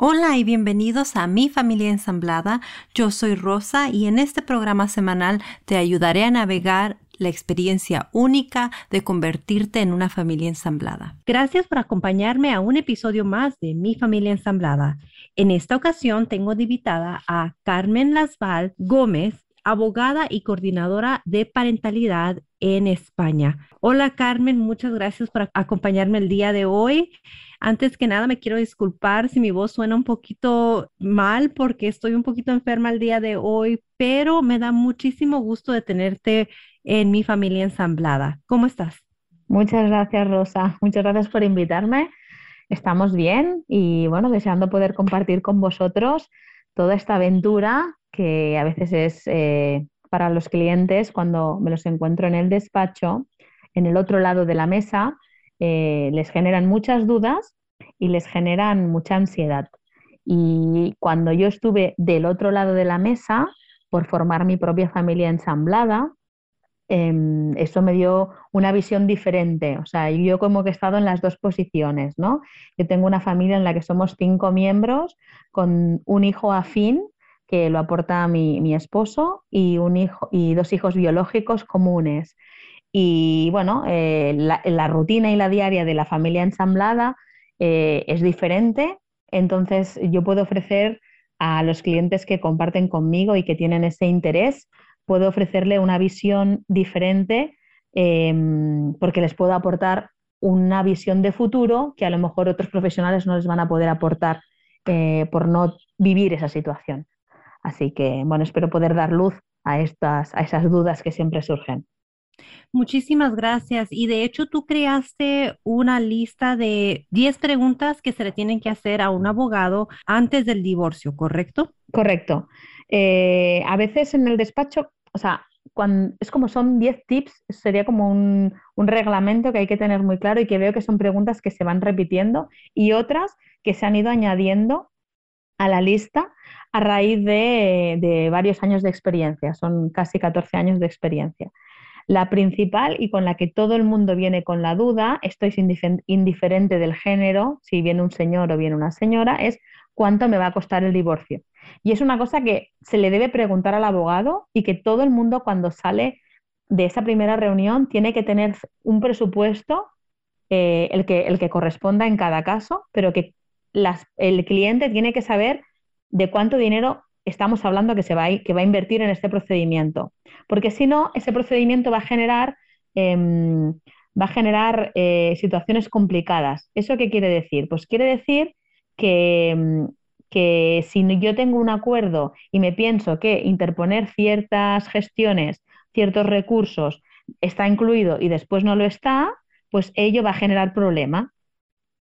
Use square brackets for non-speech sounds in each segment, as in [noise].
Hola y bienvenidos a Mi Familia Ensamblada. Yo soy Rosa y en este programa semanal te ayudaré a navegar la experiencia única de convertirte en una familia ensamblada. Gracias por acompañarme a un episodio más de Mi Familia Ensamblada. En esta ocasión tengo de invitada a Carmen Lasval Gómez, abogada y coordinadora de parentalidad en España. Hola Carmen, muchas gracias por acompañarme el día de hoy. Antes que nada, me quiero disculpar si mi voz suena un poquito mal porque estoy un poquito enferma el día de hoy, pero me da muchísimo gusto de tenerte en mi familia ensamblada. ¿Cómo estás? Muchas gracias, Rosa. Muchas gracias por invitarme. Estamos bien y bueno, deseando poder compartir con vosotros toda esta aventura que a veces es eh, para los clientes cuando me los encuentro en el despacho, en el otro lado de la mesa, eh, les generan muchas dudas y les generan mucha ansiedad. Y cuando yo estuve del otro lado de la mesa por formar mi propia familia ensamblada, em, eso me dio una visión diferente. O sea, yo como que he estado en las dos posiciones, ¿no? Yo tengo una familia en la que somos cinco miembros con un hijo afín que lo aporta mi, mi esposo y, un hijo, y dos hijos biológicos comunes. Y bueno, eh, la, rutina y la diaria de la familia ensamblada eh, es diferente, entonces yo puedo ofrecer a los clientes que comparten conmigo y que tienen ese interés, puedo ofrecerle una visión diferente em, porque les puedo aportar una visión de futuro que a lo mejor otros profesionales no les van a poder aportar eh, por no vivir esa situación. Así que, bueno, espero poder dar luz a, estas, a esas dudas que siempre surgen. Muchísimas gracias. Y de hecho, tú creaste una lista de 10 preguntas que se le tienen que hacer a un abogado antes del divorcio, ¿correcto? Correcto. Eh, a veces en el despacho, o sea, es como son 10 tips, sería como un, reglamento que hay que tener muy claro y que veo que son preguntas que se van repitiendo y otras que se han ido añadiendo a la lista a raíz de, varios años de experiencia, son casi 14 años de experiencia. La principal y con la que todo el mundo viene con la duda, esto es indiferente del género, si viene un señor o viene una señora, es cuánto me va a costar el divorcio. Y es una cosa que se le debe preguntar al abogado y que todo el mundo cuando sale de esa primera reunión tiene que tener un presupuesto, eh, el, que, el que corresponda en cada caso, pero que el cliente tiene que saber de cuánto dinero estamos hablando que, se va a, que va a invertir en este procedimiento. Porque si no, ese procedimiento va a generar, em, va a generar eh, situaciones complicadas. ¿Eso qué quiere decir? Pues quiere decir que, em, que si yo tengo un acuerdo y me pienso que interponer ciertas gestiones, ciertos recursos, está incluido y después no lo está, pues ello va a generar problema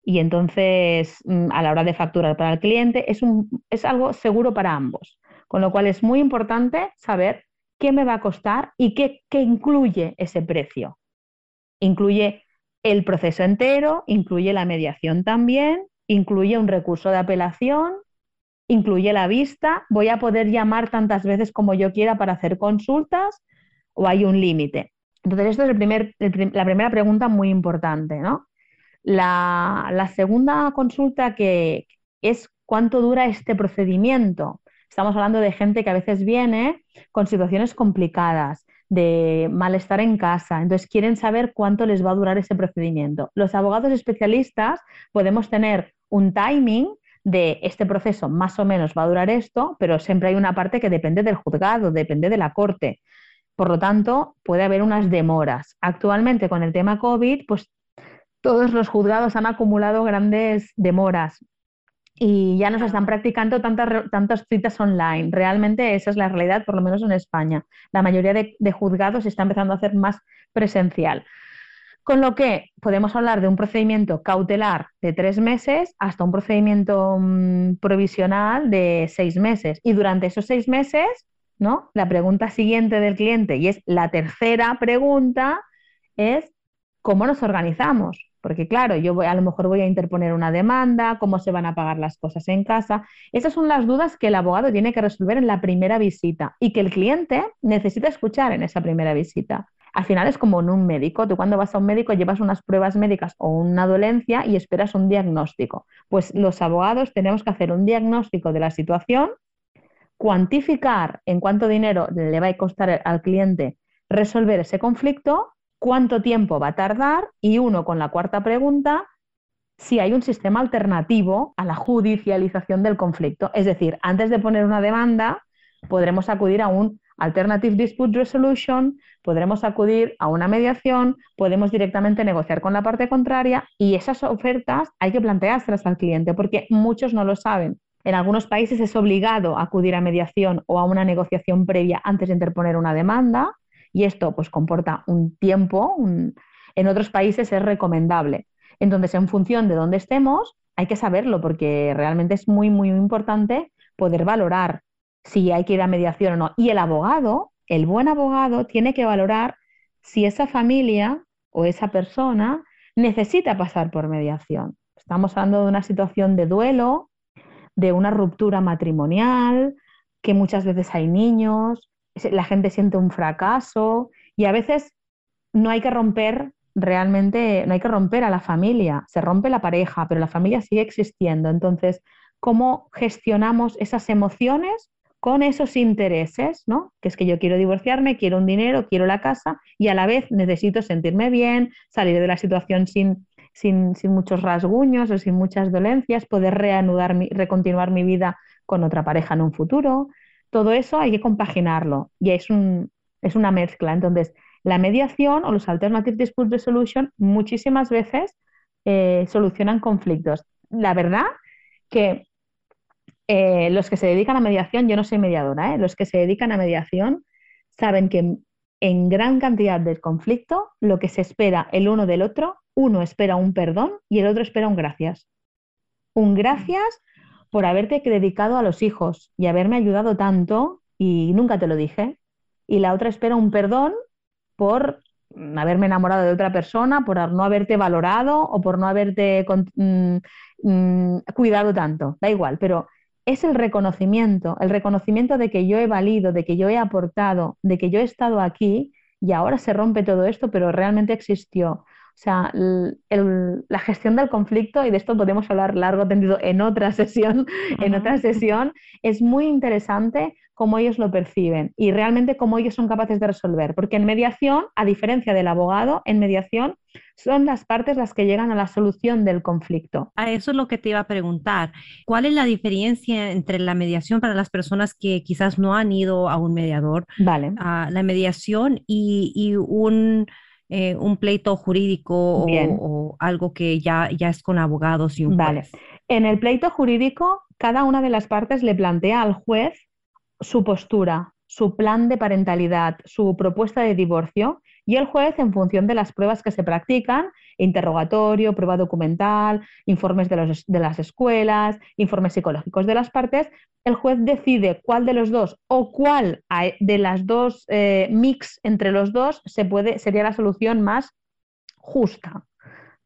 y entonces mm, a la hora de facturar para el cliente es, algo seguro para ambos. Con lo cual es muy importante saber qué me va a costar y qué incluye ese precio. Incluye el proceso entero, incluye la mediación también, incluye un recurso de apelación, incluye la vista, voy a poder llamar tantas veces como yo quiera para hacer consultas o hay un límite. Entonces, esto es el primer, la primera pregunta muy importante, ¿no? La, segunda consulta que es cuánto dura este procedimiento. Estamos hablando de gente que a veces viene con situaciones complicadas, de malestar en casa, entonces quieren saber cuánto les va a durar ese procedimiento. Los abogados especialistas podemos tener un timing de este proceso más o menos va a durar esto, pero siempre hay una parte que depende del juzgado, depende de la corte. Por lo tanto, puede haber unas demoras. Actualmente con el tema COVID, pues todos los juzgados han acumulado grandes demoras y ya no se están practicando tantas, tantas citas online. Realmente esa es la realidad, por lo menos en España. La mayoría de, juzgados está empezando a hacer más presencial. Con lo que podemos hablar de un procedimiento cautelar de tres meses hasta un procedimiento mm, provisional de seis meses. Y durante esos seis meses ¿no? La pregunta siguiente del cliente, y es la tercera pregunta, es ¿cómo nos organizamos? Porque claro, yo voy, a lo mejor voy a interponer una demanda, cómo se van a pagar las cosas en casa. Esas son las dudas que el abogado tiene que resolver en la primera visita y que el cliente necesita escuchar en esa primera visita. Al final es como en un médico. Tú cuando vas a un médico llevas unas pruebas médicas o una dolencia y esperas un diagnóstico. Pues los abogados tenemos que hacer un diagnóstico de la situación, cuantificar en cuánto dinero le va a costar al cliente resolver ese conflicto cuánto tiempo va a tardar y uno con la cuarta pregunta, si hay un sistema alternativo a la judicialización del conflicto. Es decir, antes de poner una demanda, podremos acudir a un Alternative Dispute Resolution, podremos acudir a una mediación, podemos directamente negociar con la parte contraria y esas ofertas hay que planteárselas al cliente porque muchos no lo saben. En algunos países es obligado acudir a mediación o a una negociación previa antes de interponer una demanda y esto pues comporta un tiempo, en otros países es recomendable. Entonces, en función de dónde estemos, hay que saberlo porque realmente es muy, muy importante poder valorar si hay que ir a mediación o no. Y el abogado, el buen abogado, tiene que valorar si esa familia o esa persona necesita pasar por mediación. Estamos hablando de una situación de duelo, de una ruptura matrimonial, que muchas veces hay niños, la gente siente un fracaso y a veces no hay que romper realmente, no hay que romper a la familia, se rompe la pareja, pero la familia sigue existiendo. Entonces, ¿cómo gestionamos esas emociones con esos intereses, ¿no? Que es que yo quiero divorciarme, quiero un dinero, quiero la casa y a la vez necesito sentirme bien, salir de la situación sin, sin, sin muchos rasguños o sin muchas dolencias, poder reanudar, mi, recontinuar mi vida con otra pareja en un futuro todo eso hay que compaginarlo y es, es una mezcla. Entonces, la mediación o los Alternative Dispute Resolution muchísimas veces eh, solucionan conflictos. La verdad que eh, los que se dedican a mediación, yo no soy mediadora, ¿eh? los que se dedican a mediación saben que en gran cantidad de conflicto lo que se espera el uno del otro, uno espera un perdón y el otro espera un gracias. Un gracias por haberte dedicado a los hijos y haberme ayudado tanto y nunca te lo dije. Y la otra espera un perdón por haberme enamorado de otra persona, por no haberte valorado o por no haberte mm, mm, cuidado tanto. Da igual, pero es el reconocimiento, el reconocimiento de que yo he valido, de que yo he aportado, de que yo he estado aquí y ahora se rompe todo esto, pero realmente existió. O sea, la gestión del conflicto, y de esto podemos hablar largo tendido en otra [laughs] sesión, en otra sesión, es muy interesante cómo ellos lo perciben y realmente cómo ellos son capaces de resolver. Porque en mediación, a diferencia del abogado, en mediación son las partes las que llegan a la solución del conflicto. A eso es lo que te iba a preguntar. ¿Cuál es la diferencia entre la mediación para las personas que quizás no han ido a un mediador? Vale. A la mediación y un eh, un pleito jurídico o, algo que ya, ya es con abogados y un vale. En el pleito jurídico, cada una de las partes le plantea al juez su postura, su plan de parentalidad, su propuesta de divorcio y el juez, en función de las pruebas que se practican, interrogatorio, prueba documental, informes de, de, las escuelas, informes psicológicos de las partes, el juez decide cuál de los dos o cuál de las dos eh, mix entre los dos se puede, sería la solución más justa.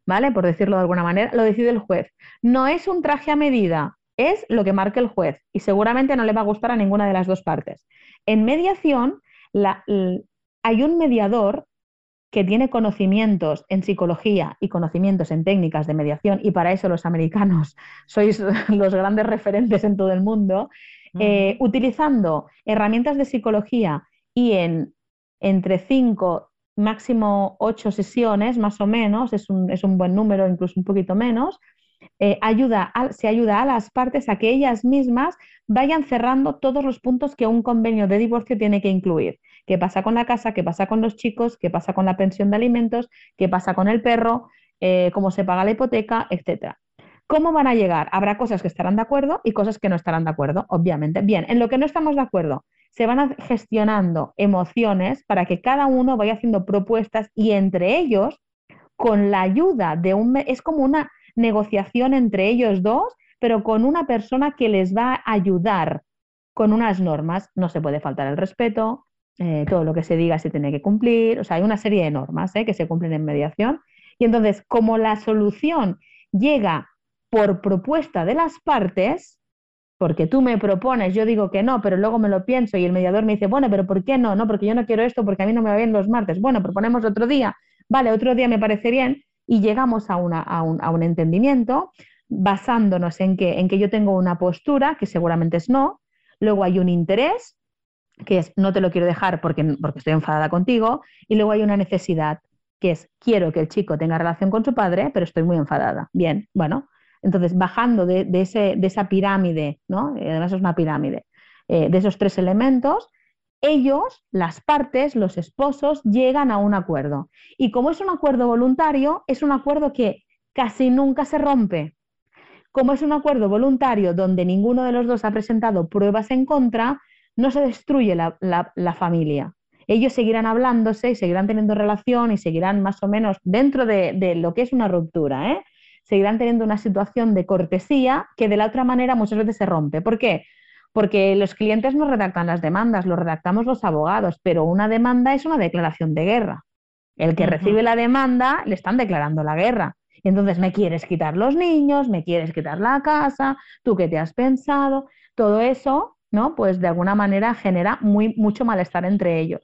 ¿Vale? Por decirlo de alguna manera, lo decide el juez. No es un traje a medida, es lo que marque el juez y seguramente no le va a gustar a ninguna de las dos partes. En mediación, hay un mediador que tiene conocimientos en psicología y conocimientos en técnicas de mediación, y para eso los americanos [laughs] sois los grandes referentes en todo el mundo, eh, utilizando herramientas de psicología y en entre cinco, máximo ocho sesiones, más o menos, es un, es un buen número, incluso un poquito menos, eh, ayuda se ayuda a las partes a que ellas mismas vayan cerrando todos los puntos que un convenio de divorcio tiene que incluir. ¿Qué pasa con la casa? ¿Qué pasa con los chicos? ¿Qué pasa con la pensión de alimentos? ¿Qué pasa con el perro? Eh, ¿Cómo se paga la hipoteca? Etcétera. ¿Cómo van a llegar? Habrá cosas que estarán de acuerdo y cosas que no estarán de acuerdo, obviamente. Bien, en lo que no estamos de acuerdo, se van gestionando emociones para que cada uno vaya haciendo propuestas y entre ellos, con la ayuda de un... Es como una negociación entre ellos dos, pero con una persona que les va a ayudar con unas normas. No se puede faltar el respeto, eh, todo lo que se diga se tiene que cumplir, o sea, hay una serie de normas ¿eh? que se cumplen en mediación. Y entonces, como la solución llega por propuesta de las partes, porque tú me propones, yo digo que no, pero luego me lo pienso y el mediador me dice, bueno, pero ¿por qué no? No, porque yo no quiero esto, porque a mí no me va bien los martes. Bueno, proponemos otro día. Vale, otro día me parece bien y llegamos a, una, a, un, a un, entendimiento basándonos en que, en que yo tengo una postura, que seguramente es no, luego hay un interés, que es no te lo quiero dejar porque, porque estoy enfadada contigo, y luego hay una necesidad, que es quiero que el chico tenga relación con su padre, pero estoy muy enfadada. Bien, bueno, entonces bajando de, de, ese, de esa pirámide, ¿no? además es una pirámide, eh, de esos tres elementos, ellos, las partes, los esposos, llegan a un acuerdo. Y como es un acuerdo voluntario, es un acuerdo que casi nunca se rompe. Como es un acuerdo voluntario donde ninguno de los dos ha presentado pruebas en contra, no se destruye la, familia. Ellos seguirán hablándose y seguirán teniendo relación y seguirán más o menos dentro de, lo que es una ruptura, ¿eh? seguirán teniendo una situación de cortesía que de la otra manera muchas veces se rompe. ¿Por qué? Porque los clientes no redactan las demandas, lo redactamos los abogados, pero una demanda es una declaración de guerra. El que recibe la demanda le están declarando la guerra. Y entonces me quieres quitar los niños, me quieres quitar la casa, tú qué te has pensado, todo eso ¿no? Pues de alguna manera genera muy, mucho malestar entre ellos.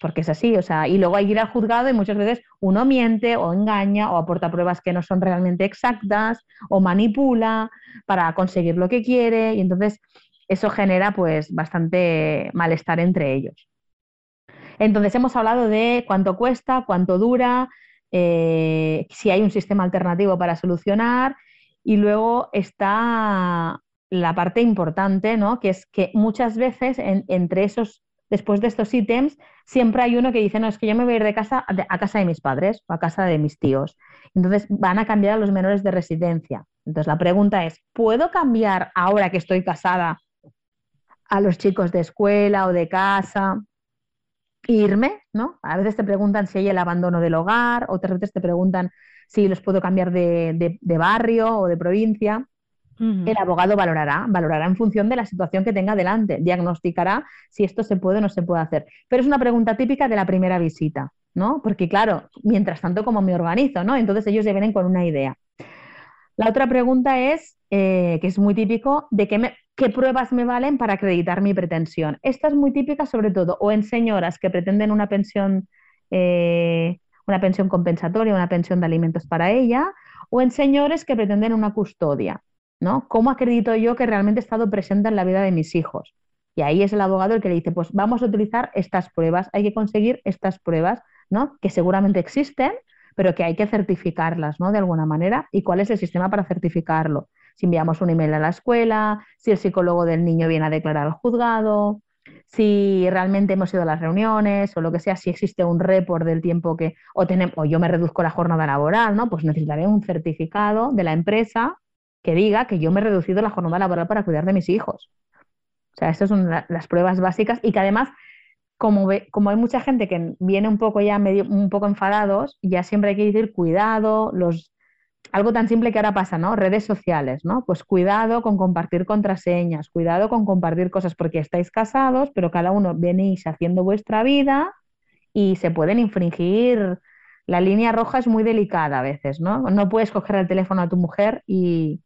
Porque es así, o sea, y luego hay que ir al juzgado y muchas veces uno miente o engaña o aporta pruebas que no son realmente exactas o manipula para conseguir lo que quiere y entonces eso genera pues bastante malestar entre ellos. Entonces hemos hablado de cuánto cuesta, cuánto dura, eh, si hay un sistema alternativo para solucionar y luego está la parte importante, ¿no? Que es que muchas veces entre esos, después de estos ítems, siempre hay uno que dice, no, es que yo me voy a ir de casa a casa de mis padres o a casa de mis tíos. Entonces van a cambiar a los menores de residencia. Entonces la pregunta es, ¿puedo cambiar ahora que estoy casada a los chicos de escuela o de casa? irme, ¿no? A veces te preguntan si hay el abandono del hogar, otras veces te preguntan si los puedo cambiar de barrio o de provincia. El abogado valorará, valorará en función de la situación que tenga delante, diagnosticará si esto se puede o no se puede hacer. Pero es una pregunta típica de la primera visita, ¿no? Porque claro, mientras tanto, ¿cómo me organizo? ¿no? Entonces ellos ya vienen con una idea. La otra pregunta es, eh, que es muy típico, de qué, qué pruebas me valen para acreditar mi pretensión. Esta es muy típica sobre todo o en señoras que pretenden una pensión, eh, una pensión compensatoria, una pensión de alimentos para ella, o en señores que pretenden una custodia. ¿No? ¿Cómo acredito yo que realmente he estado presente en la vida de mis hijos? Y ahí es el abogado el que le dice, pues vamos a utilizar estas pruebas, hay que conseguir estas pruebas, ¿no? Que seguramente existen, pero que hay que certificarlas, ¿no? De alguna manera. ¿Y cuál es el sistema para certificarlo? Si enviamos un email a la escuela, si el psicólogo del niño viene a declarar al juzgado, si realmente hemos ido a las reuniones o lo que sea, si existe un report del tiempo que, o, o yo me reduzco la jornada laboral, ¿no? Pues necesitaré un certificado de la empresa que diga que yo me he reducido la jornada laboral para cuidar de mis hijos. O sea, estas son las pruebas básicas y que además, como, como hay mucha gente que viene un poco ya medio, un poco enfadados, ya siempre hay que decir cuidado, los, algo tan simple que ahora pasa, ¿no? Redes sociales, ¿no? Pues cuidado con compartir contraseñas, cuidado con compartir cosas porque estáis casados, pero cada uno venís haciendo vuestra vida y se pueden infringir. La línea roja es muy delicada a veces, ¿no? No puedes coger el teléfono a tu mujer y,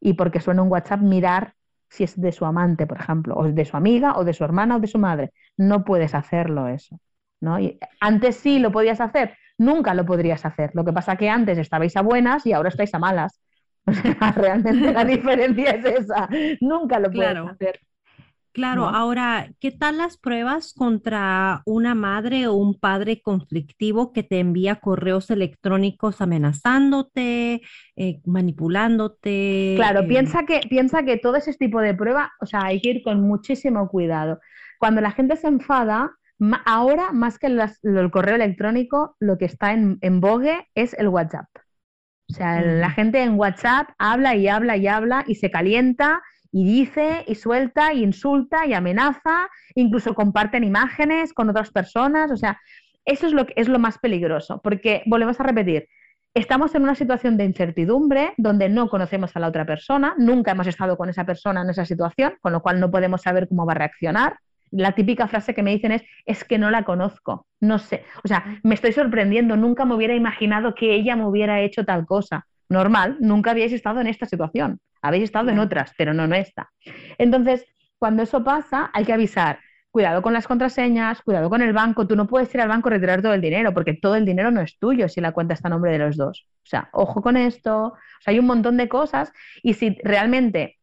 y porque suena un WhatsApp mirar si es de su amante, por ejemplo, o de su amiga, o de su hermana, o de su madre. No puedes hacerlo eso. ¿no? Y antes sí lo podías hacer, nunca lo podrías hacer. Lo que pasa que antes estabais a buenas y ahora estáis a malas. [laughs] realmente la [laughs] diferencia es esa. Nunca lo puedes hacer. Claro, ahora, ¿qué tal las pruebas contra una madre o un padre conflictivo que te envía correos electrónicos amenazándote, eh, manipulándote? Claro, eh, piensa, que, piensa que todo ese tipo de prueba, o sea, hay que ir con muchísimo cuidado. Cuando la gente se enfada, ahora más que el correo electrónico, lo que está en, en vogue es el WhatsApp. O sea, la gente en WhatsApp habla y habla y habla y se calienta y dice y suelta y insulta y amenaza, incluso comparten imágenes con otras personas, o sea, eso es lo que es lo más peligroso, porque volvemos a repetir, estamos en una situación de incertidumbre donde no conocemos a la otra persona, nunca hemos estado con esa persona en esa situación, con lo cual no podemos saber cómo va a reaccionar. La típica frase que me dicen es, es que no la conozco, no sé, o sea, me estoy sorprendiendo, nunca me hubiera imaginado que ella me hubiera hecho tal cosa. Normal, nunca habíais estado en esta situación, habéis estado en otras, pero no en esta. Entonces, cuando eso pasa, hay que avisar, cuidado con las contraseñas, cuidado con el banco. Tú no puedes ir al banco a retirar todo el dinero porque todo el dinero no es tuyo si la cuenta está a nombre de los dos. O sea, ojo con esto. O sea, hay un montón de cosas y si realmente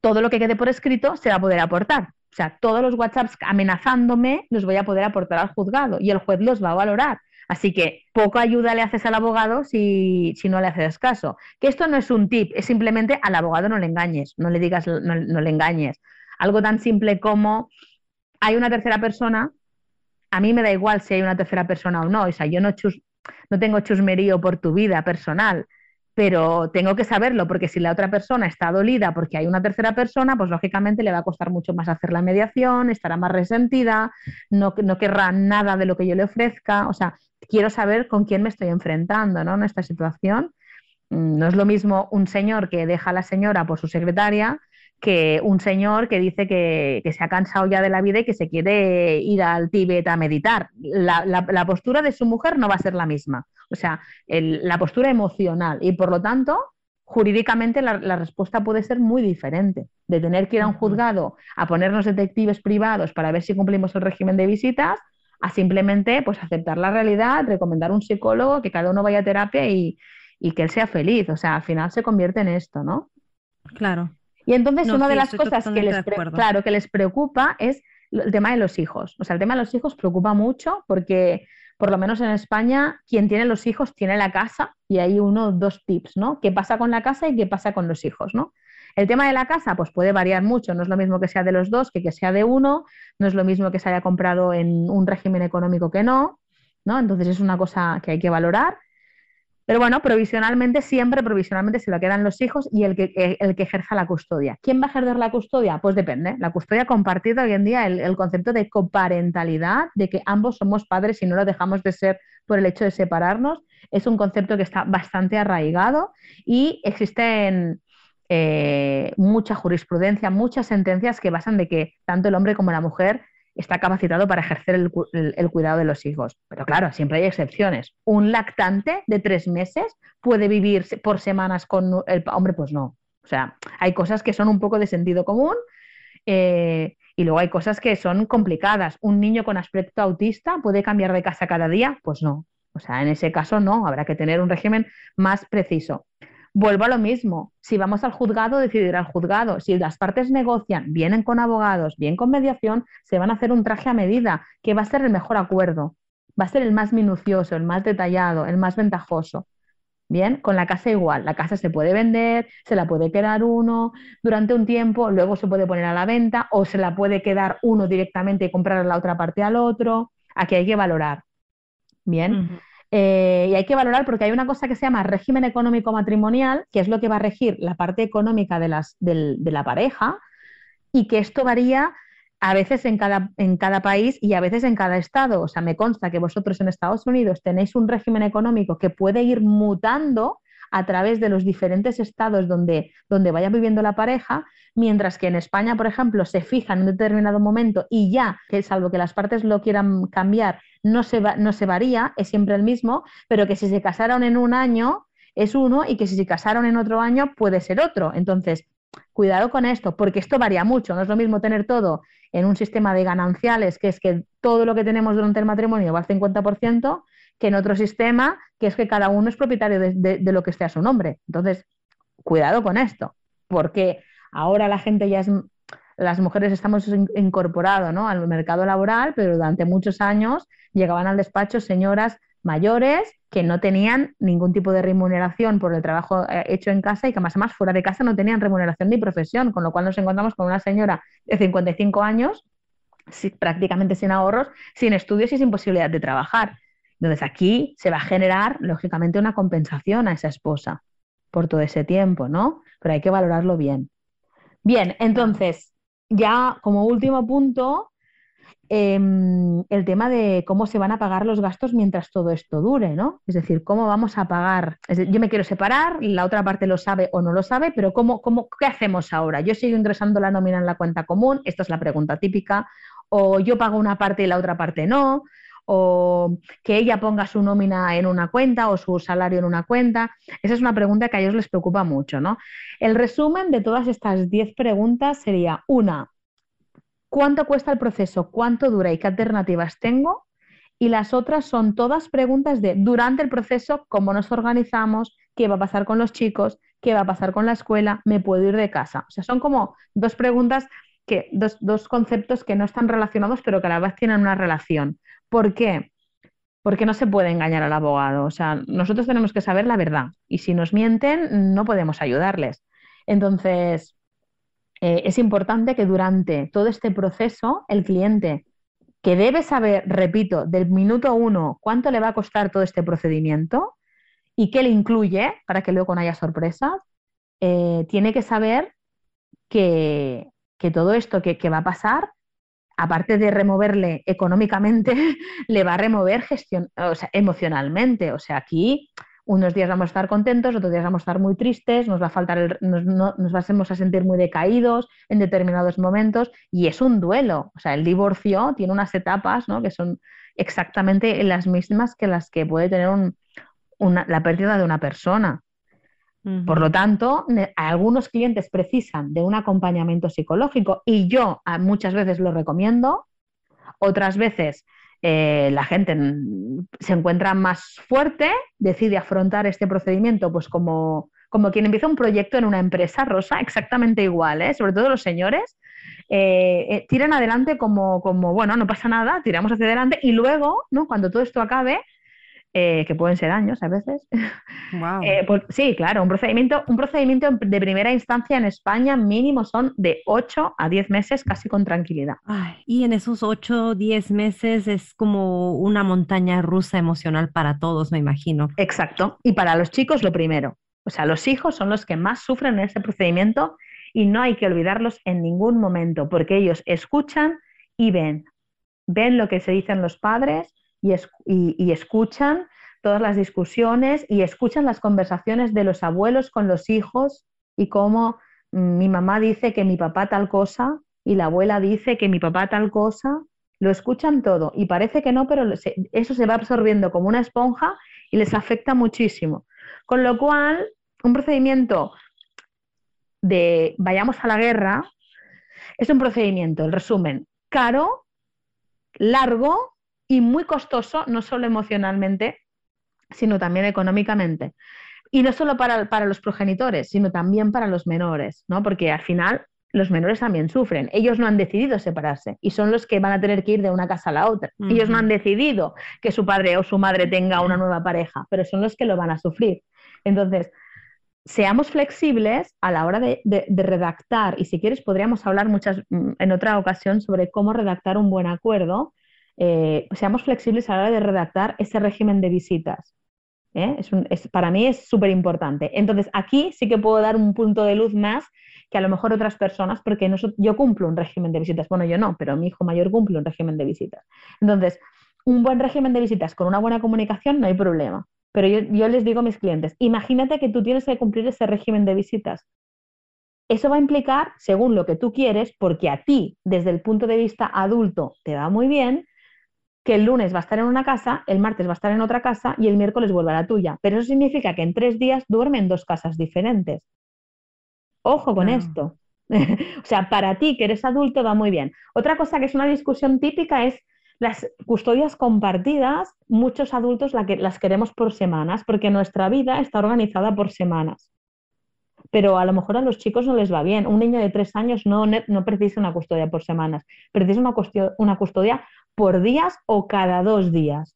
todo lo que quede por escrito se va a poder aportar. O sea, todos los WhatsApps amenazándome los voy a poder aportar al juzgado y el juez los va a valorar. Así que poco ayuda le haces al abogado si, no le haces caso. Que esto no es un tip, es simplemente al abogado no le engañes, no le digas, no, no le engañes. Algo tan simple como hay una tercera persona, a mí me da igual si hay una tercera persona o no, o sea, yo no, no tengo chusmerío por tu vida personal, pero tengo que saberlo porque si la otra persona está dolida porque hay una tercera persona, pues lógicamente le va a costar mucho más hacer la mediación, estará más resentida, no, no querrá nada de lo que yo le ofrezca, o sea, quiero saber con quién me estoy enfrentando ¿no? en esta situación. Mm, no es lo mismo un señor que deja a la señora por su secretaria que un señor que dice que, se ha cansado ya de la vida y que se quiere ir al Tíbet a meditar. La, postura de su mujer no va a ser la misma, o sea, la postura emocional y por lo tanto, jurídicamente la, respuesta puede ser muy diferente. De tener que ir a un juzgado a ponernos detectives privados para ver si cumplimos el régimen de visitas, a simplemente pues aceptar la realidad, recomendar un psicólogo, que cada uno vaya a terapia y, y que él sea feliz. O sea, al final se convierte en esto, ¿no? Claro. Y entonces una de las cosas que les, claro, que les preocupa es el tema de los hijos. O sea, el tema de los hijos preocupa mucho porque, por lo menos en España, quien tiene los hijos tiene la casa y hay uno dos tips, ¿no? ¿Qué pasa con la casa y qué pasa con los hijos, ¿no? El tema de la casa, pues puede variar mucho. No es lo mismo que sea de los dos que que sea de uno. No es lo mismo que se haya comprado en un régimen económico que no, ¿no? Entonces es una cosa que hay que valorar. Pero bueno, provisionalmente, siempre provisionalmente se lo quedan los hijos y el que, eh, el que ejerza la custodia. ¿Quién va a ejercer la custodia? Pues depende. La custodia compartida hoy en día, el, concepto de coparentalidad, de que ambos somos padres y no lo dejamos de ser por el hecho de separarnos, es un concepto que está bastante arraigado y existen eh, mucha jurisprudencia, muchas sentencias que basan de que tanto el hombre como la mujer está capacitado para ejercer el, cuidado de los hijos. Pero claro, siempre hay excepciones. Un lactante de tres meses puede vivir por semanas con el hombre, pues no. O sea, hay cosas que son un poco de sentido común eh, y luego hay cosas que son complicadas. ¿Un niño con aspecto autista puede cambiar de casa cada día? Pues no. O sea, en ese caso no, habrá que tener un régimen más preciso. Vuelvo a lo mismo. Si vamos al juzgado, decidirá el juzgado. Si las partes negocian, vienen con abogados, bien con mediación, se van a hacer un traje a medida, que va a ser el mejor acuerdo. Va a ser el más minucioso, el más detallado, el más ventajoso. Bien, con la casa igual. La casa se puede vender, se la puede quedar uno durante un tiempo, luego se puede poner a la venta o se la puede quedar uno directamente y comprar la otra parte al otro. Aquí hay que valorar. Bien. Eh, y hay que valorar porque hay una cosa que se llama régimen económico matrimonial, que es lo que va a regir la parte económica de, las, de la pareja, y que esto varía a veces en cada, en cada país y a veces en cada estado. O sea, me consta que vosotros en Estados Unidos tenéis un régimen económico que puede ir mutando a través de los diferentes estados donde, donde vaya viviendo la pareja, mientras que en España, por ejemplo, se fija en un determinado momento y ya, que salvo que las partes lo quieran cambiar, no se, no se varía, es siempre el mismo, pero que si se casaron en un año es uno y que si se casaron en otro año puede ser otro. Entonces, cuidado con esto, porque esto varía mucho. No es lo mismo tener todo en un sistema de gananciales, que es que todo lo que tenemos durante el matrimonio va al 50%, que en otro sistema, que es que cada uno es propietario de, lo que esté a su nombre. Entonces, cuidado con esto, porque ahora la gente ya es, las mujeres estamos incorporados ¿no? al mercado laboral, pero durante muchos años llegaban al despacho señoras mayores que no tenían ningún tipo de remuneración por el trabajo eh, hecho en casa y que más más fuera de casa no tenían remuneración ni profesión, con lo cual nos encontramos con una señora de 55 años prácticamente sin ahorros, sin estudios y sin posibilidad de trabajar. Entonces aquí se va a generar, lógicamente, una compensación a esa esposa por todo ese tiempo, ¿no? Pero hay que valorarlo bien. Bien, entonces, ya como último punto, em, el tema de cómo se van a pagar los gastos mientras todo esto dure, ¿no? Es decir, cómo vamos a pagar. yo me quiero separar, la otra parte lo sabe o no lo sabe, pero ¿cómo, cómo, ¿qué hacemos ahora? Yo sigo ingresando la nómina en la cuenta común, esta es la pregunta típica, o yo pago una parte y la otra parte no, o que ella ponga su nómina en una cuenta o su salario en una cuenta. Esa es una pregunta que a ellos les preocupa mucho, ¿no? El resumen de todas estas 10 preguntas sería, una, ¿cuánto cuesta el proceso? ¿Cuánto dura y qué alternativas tengo? Y las otras son todas preguntas de durante el proceso, cómo nos organizamos, qué va a pasar con los chicos, qué va a pasar con la escuela, me puedo ir de casa. O sea, son como dos preguntas que, dos, dos conceptos que no están relacionados, pero que a la vez tienen una relación. ¿Por qué? Porque no se puede engañar al abogado. O sea, nosotros tenemos que saber la verdad y si nos mienten, no podemos ayudarles. Entonces, eh, es importante que durante todo este proceso el cliente, que debe saber, repito, del minuto uno cuánto le va a costar todo este procedimiento y qué le incluye para que luego no haya sorpresas, eh, tiene que saber que, todo esto que, que va a pasar aparte de removerle económicamente, [laughs] le va a remover gestión, o sea, emocionalmente. O sea, aquí unos días vamos a estar contentos, otros días vamos a estar muy tristes, nos va a faltar, nos, nos vamos a sentir muy decaídos en determinados momentos y es un duelo. O sea, el divorcio tiene unas etapas ¿no? que son exactamente las mismas que las que puede tener la pérdida de una persona. Por lo tanto, algunos clientes precisan de un acompañamiento psicológico y yo muchas veces lo recomiendo, otras veces eh, la gente se encuentra más fuerte, decide afrontar este procedimiento pues como, como quien empieza un proyecto en una empresa, Rosa, [laughs] exactamente igual, ¿eh? sobre todo los señores, eh, tiran adelante como, como, bueno, no pasa nada, tiramos hacia adelante y luego, ¿no? cuando todo esto acabe, eh, que pueden ser años a veces. [laughs] Eh, pues, sí, claro, un procedimiento, un procedimiento de primera instancia en España mínimo son de 8 a 10 meses casi con tranquilidad. y en esos 8 o 10 meses es como una montaña rusa emocional para todos, me imagino. Exacto. Y para los chicos lo primero. O sea, los hijos son los que más sufren en ese procedimiento y no hay que olvidarlos en ningún momento porque ellos escuchan y ven. Ven lo que se dicen los padres y, escuchan todas las discusiones y escuchan las conversaciones de los abuelos con los hijos y cómo mm, mi mamá dice que mi papá tal cosa y la abuela dice que mi papá tal cosa, lo escuchan todo y parece que no, pero eso se va absorbiendo como una esponja y les afecta muchísimo. Con lo cual, un procedimiento de vayamos a la guerra es un procedimiento, el resumen, caro, largo y muy costoso, no solo emocionalmente, sino también económicamente. Y no solo para, para, los progenitores, sino también para los menores, ¿no? Porque al final los menores también sufren. Ellos no han decidido separarse y son los que van a tener que ir de una casa a la otra. Ellos no han decidido que su padre o su madre tenga una nueva pareja, pero son los que lo van a sufrir. Entonces, seamos flexibles a la hora de, de redactar, y si quieres podríamos hablar muchas, mm, en otra ocasión sobre cómo redactar un buen acuerdo, eh, seamos flexibles a la hora de redactar ese régimen de visitas. ¿eh? Es para mí es súper importante. Entonces, aquí sí que puedo dar un punto de luz más que a lo mejor otras personas, porque yo cumplo un régimen de visitas. Bueno, yo no, pero mi hijo mayor cumple un régimen de visitas. Entonces, un buen régimen de visitas con una buena comunicación no hay problema. Pero yo, yo les digo a mis clientes, imagínate que tú tienes que cumplir ese régimen de visitas. Eso va a implicar, según lo que tú quieres, porque a ti, desde el punto de vista adulto, te va muy bien, que el lunes va a estar en una casa, el martes va a estar en otra casa y el miércoles vuelve a la tuya. Pero eso significa que en tres días duerme en dos casas diferentes. Ojo con esto. [laughs] o sea, para ti que eres adulto va muy bien. Otra cosa que es una discusión típica es las custodias compartidas. Muchos adultos las queremos por semanas porque nuestra vida está organizada por semanas. Pero a lo mejor a los chicos no les va bien. Un niño de tres años no, no precisa una custodia por semanas, precisa una, una custodia por días o cada dos días.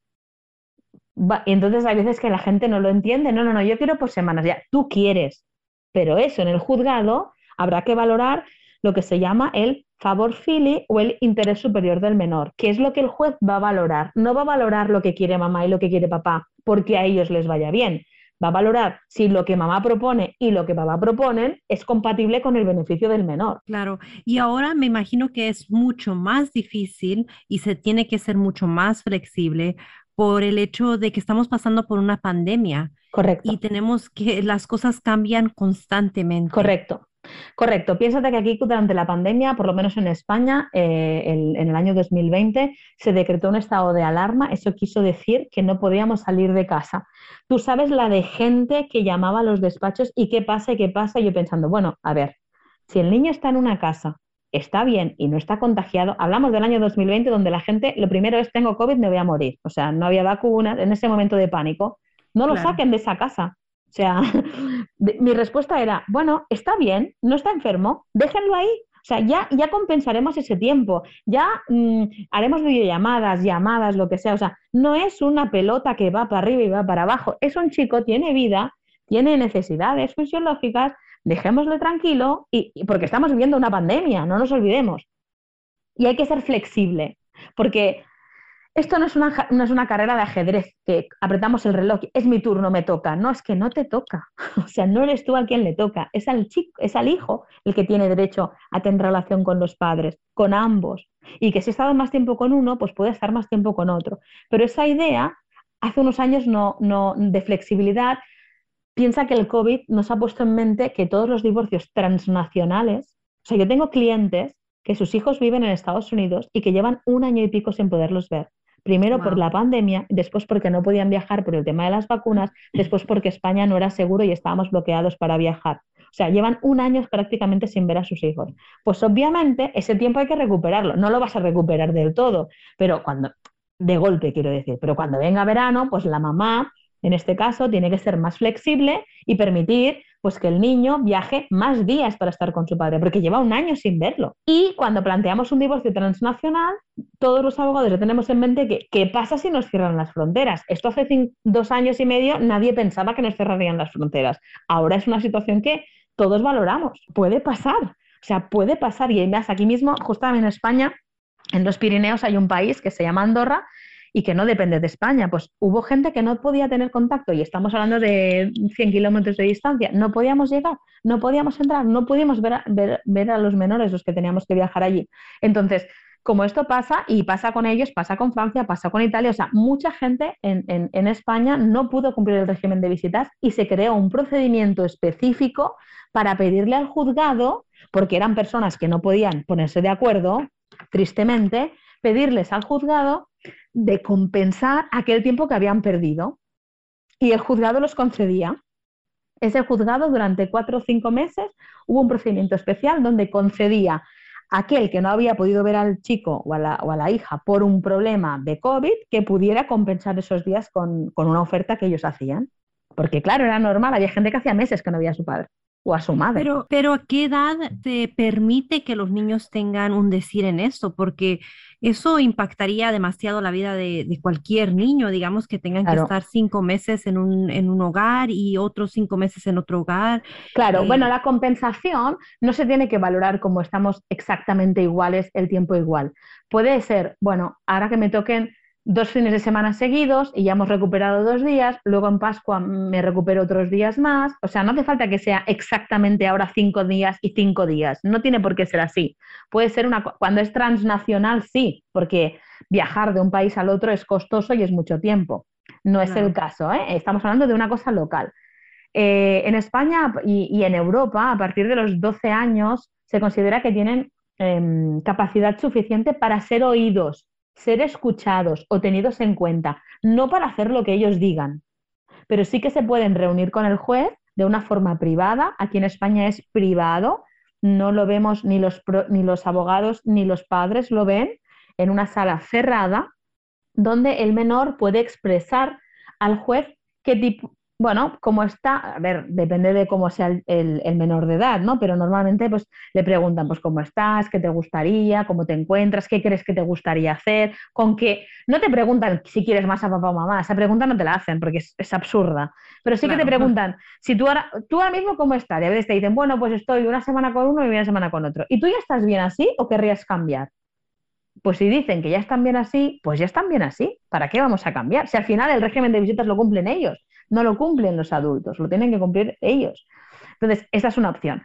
y entonces hay veces que la gente no lo entiende. No, no, no, yo quiero por semanas. Ya, tú quieres. Pero eso en el juzgado habrá que valorar lo que se llama el favor fili o el interés superior del menor, que es lo que el juez va a valorar. No va a valorar lo que quiere mamá y lo que quiere papá porque a ellos les vaya bien. Va a valorar si lo que mamá propone y lo que papá proponen es compatible con el beneficio del menor. Claro, y ahora me imagino que es mucho más difícil y se tiene que ser mucho más flexible por el hecho de que estamos pasando por una pandemia. Correcto. Y tenemos que, las cosas cambian constantemente. Correcto. Correcto. Piénsate que aquí durante la pandemia, por lo menos en España, eh, en el año 2020, se decretó un estado de alarma. Eso quiso decir que no podíamos salir de casa. Tú sabes la de gente que llamaba a los despachos y qué pasa y qué pasa. Y yo pensando, bueno, a ver, si el niño está en una casa, está bien y no está contagiado, hablamos del año 2020 donde la gente, lo primero es tengo COVID, me voy a morir. O sea, no había vacunas en ese momento de pánico. No lo saquen de esa casa. O sea, [laughs] mi respuesta era, bueno, está bien, no está enfermo, déjenlo ahí. O sea, ya, ya compensaremos ese tiempo, ya mm, haremos videollamadas, llamadas, lo que sea. O sea, no es una pelota que va para arriba y va para abajo. Es un chico, tiene vida, tiene necesidades fisiológicas, dejémoslo tranquilo, y, porque estamos viviendo una pandemia, no nos olvidemos. Y hay que ser flexible, porque esto no es, una, no es una carrera de ajedrez, que apretamos el reloj, es mi turno, me toca. No, es que no te toca. [laughs] O sea, no eres tú a quien le toca, es al chico, es al hijo el que tiene derecho a tener relación con los padres, con ambos. Y que si ha estado más tiempo con uno, pues puede estar más tiempo con otro. Pero esa idea, hace unos años no, no, de flexibilidad, piensa que el COVID nos ha puesto en mente que todos los divorcios transnacionales, o sea, yo tengo clientes que sus hijos viven en Estados Unidos y que llevan un año y pico sin poderlos ver. Primero por la pandemia, después porque no podían viajar por el tema de las vacunas, después porque España no era seguro y estábamos bloqueados para viajar. O sea, llevan un año prácticamente sin ver a sus hijos. Pues obviamente ese tiempo hay que recuperarlo. No lo vas a recuperar del todo, pero cuando, de golpe quiero decir, pero cuando venga verano, pues la mamá, en este caso, tiene que ser más flexible y permitir pues que el niño viaje más días para estar con su padre, porque lleva un año sin verlo. Y cuando planteamos un divorcio transnacional, todos los abogados tenemos en mente que, ¿qué pasa si nos cierran las fronteras? Esto hace dos años y medio nadie pensaba que nos cerrarían las fronteras. Ahora es una situación que todos valoramos. Puede pasar, o sea, puede pasar. Y además, aquí mismo, justamente en España, en los Pirineos hay un país que se llama Andorra, y que no depende de España. Pues hubo gente que no podía tener contacto y estamos hablando de 100 kilómetros de distancia. No podíamos llegar, no podíamos entrar, no podíamos ver a, ver, a los menores los que teníamos que viajar allí. Entonces, como esto pasa, y pasa con ellos, pasa con Francia, pasa con Italia, o sea, mucha gente en, en, España no pudo cumplir el régimen de visitas y se creó un procedimiento específico para pedirle al juzgado, porque eran personas que no podían ponerse de acuerdo, tristemente, pedirles al juzgado de compensar aquel tiempo que habían perdido. Y el juzgado los concedía. Ese juzgado durante cuatro o cinco meses hubo un procedimiento especial donde concedía a aquel que no había podido ver al chico o a la, hija por un problema de COVID que pudiera compensar esos días con, con una oferta que ellos hacían. Porque claro, era normal, había gente que hacía meses que no veía a su padre o a su madre. Pero, pero ¿a qué edad te permite que los niños tengan un decir en esto? Porque eso impactaría demasiado la vida de, cualquier niño, digamos que tengan que estar cinco meses en un, en un, hogar y otros cinco meses en otro hogar. Claro, bueno, eh, la compensación no se tiene que valorar como estamos exactamente iguales el tiempo igual. Puede ser, bueno, ahora que me toquen dos fines de semana seguidos y ya hemos recuperado dos días, luego en Pascua me recupero otros días más, o sea, no hace falta que sea exactamente ahora cinco días y cinco días, no tiene por qué ser así. Puede ser una, cuando es transnacional, sí, porque viajar de un país al otro es costoso y es mucho tiempo. No es el caso, ¿eh? estamos hablando de una cosa local. Eh, en España y, en Europa, a partir de los 12 años, se considera que tienen em, capacidad suficiente para ser oídos ser escuchados o tenidos en cuenta, no para hacer lo que ellos digan, pero sí que se pueden reunir con el juez de una forma privada. Aquí en España es privado, no lo vemos ni los, ni los abogados ni los padres lo ven en una sala cerrada donde el menor puede expresar al juez qué tipo, bueno, como está, a ver, depende de cómo sea el, menor de edad, ¿no? Pero normalmente pues le preguntan, pues, ¿cómo estás? ¿Qué te gustaría? ¿Cómo te encuentras? ¿Qué crees que te gustaría hacer? Con que no te preguntan si quieres más a papá o mamá, esa pregunta no te la hacen porque es, absurda, pero sí que te preguntan, si tú ahora, tú ahora mismo cómo estás, y a veces te dicen, bueno, pues estoy una semana con uno y una semana con otro, ¿y tú ya estás bien así o querrías cambiar? Pues si dicen que ya están bien así, pues ya están bien así. ¿Para qué vamos a cambiar? Si al final el régimen de visitas lo cumplen ellos. No lo cumplen los adultos, lo tienen que cumplir ellos. Entonces, esa es una opción.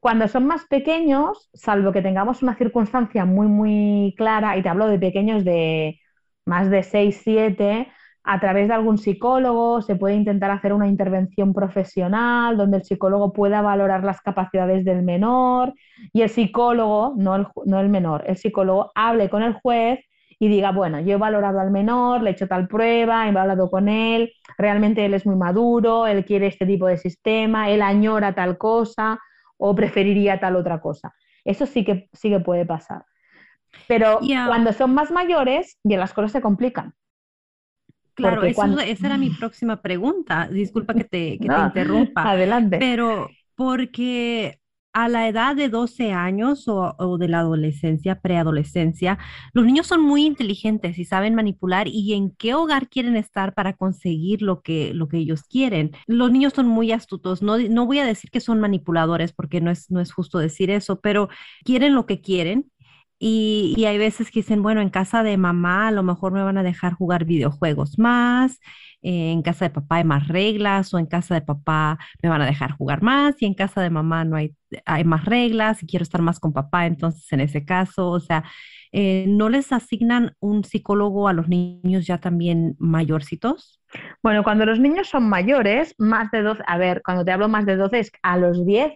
Cuando son más pequeños, salvo que tengamos una circunstancia muy, muy clara, y te hablo de pequeños de más de 6, 7, a través de algún psicólogo se puede intentar hacer una intervención profesional donde el psicólogo pueda valorar las capacidades del menor y el psicólogo, no el, no el menor, el psicólogo hable con el juez y diga, bueno, yo he valorado al menor, le he hecho tal prueba, he hablado con él, realmente él es muy maduro, él quiere este tipo de sistema, él añora tal cosa o preferiría tal otra cosa. Eso sí que, sí que puede pasar. Pero cuando son más mayores, ya las cosas se complican. Claro, esa era mi próxima pregunta. Disculpa que te, interrumpa. Adelante. Pero porque a la edad de 12 años o, de la adolescencia, preadolescencia, los niños son muy inteligentes y saben manipular y en qué hogar quieren estar para conseguir lo que, lo que ellos quieren. Los niños son muy astutos. No, no voy a decir que son manipuladores porque no es, no es justo decir eso, pero quieren lo que quieren y, hay veces que dicen, bueno, en casa de mamá a lo mejor me van a dejar jugar videojuegos más, eh, en casa de papá hay más reglas, o en casa de papá me van a dejar jugar más, y en casa de mamá no hay, hay más reglas, y quiero estar más con papá, entonces en ese caso, o sea, eh, ¿no les asignan un psicólogo a los niños ya también mayorcitos? Bueno, cuando los niños son mayores, más de 12, a ver, cuando te hablo más de 12 es a los 10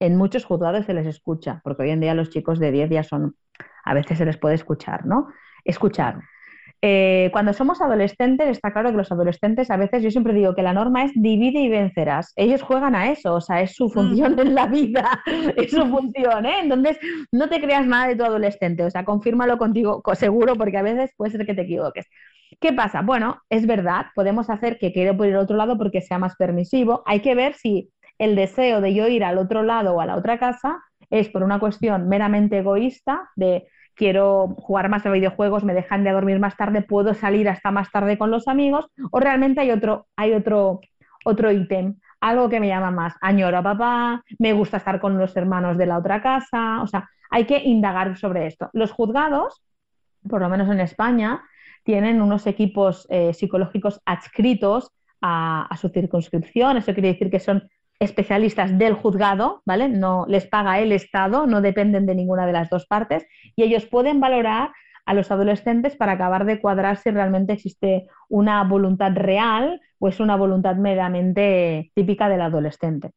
en muchos juzgados se les escucha, porque hoy en día los chicos de 10 ya son, a veces se les puede escuchar, ¿no? Escuchar. Eh, cuando somos adolescentes, está claro que los adolescentes a veces, yo siempre digo que la norma es divide y vencerás. Ellos juegan a eso, o sea, es su función en la vida, [laughs] es su función, ¿eh? Entonces, no te creas nada de tu adolescente, o sea, confírmalo contigo seguro porque a veces puede ser que te equivoques. ¿Qué pasa? Bueno, es verdad, podemos hacer que quede por el otro lado porque sea más permisivo. Hay que ver si el deseo de yo ir al otro lado o a la otra casa es por una cuestión meramente egoísta de quiero jugar más a videojuegos, me dejan de dormir más tarde, puedo salir hasta más tarde con los amigos, o realmente hay otro, hay otro, otro ítem, algo que me llama más, añoro a papá, me gusta estar con los hermanos de la otra casa, o sea, hay que indagar sobre esto. Los juzgados, por lo menos en España, tienen unos equipos eh, psicológicos adscritos a, a, su circunscripción, eso quiere decir que son especialistas del juzgado, ¿vale? No les paga el Estado, no dependen de ninguna de las dos partes y ellos pueden valorar a los adolescentes para acabar de cuadrar si realmente existe una voluntad real o es una voluntad meramente típica del adolescente.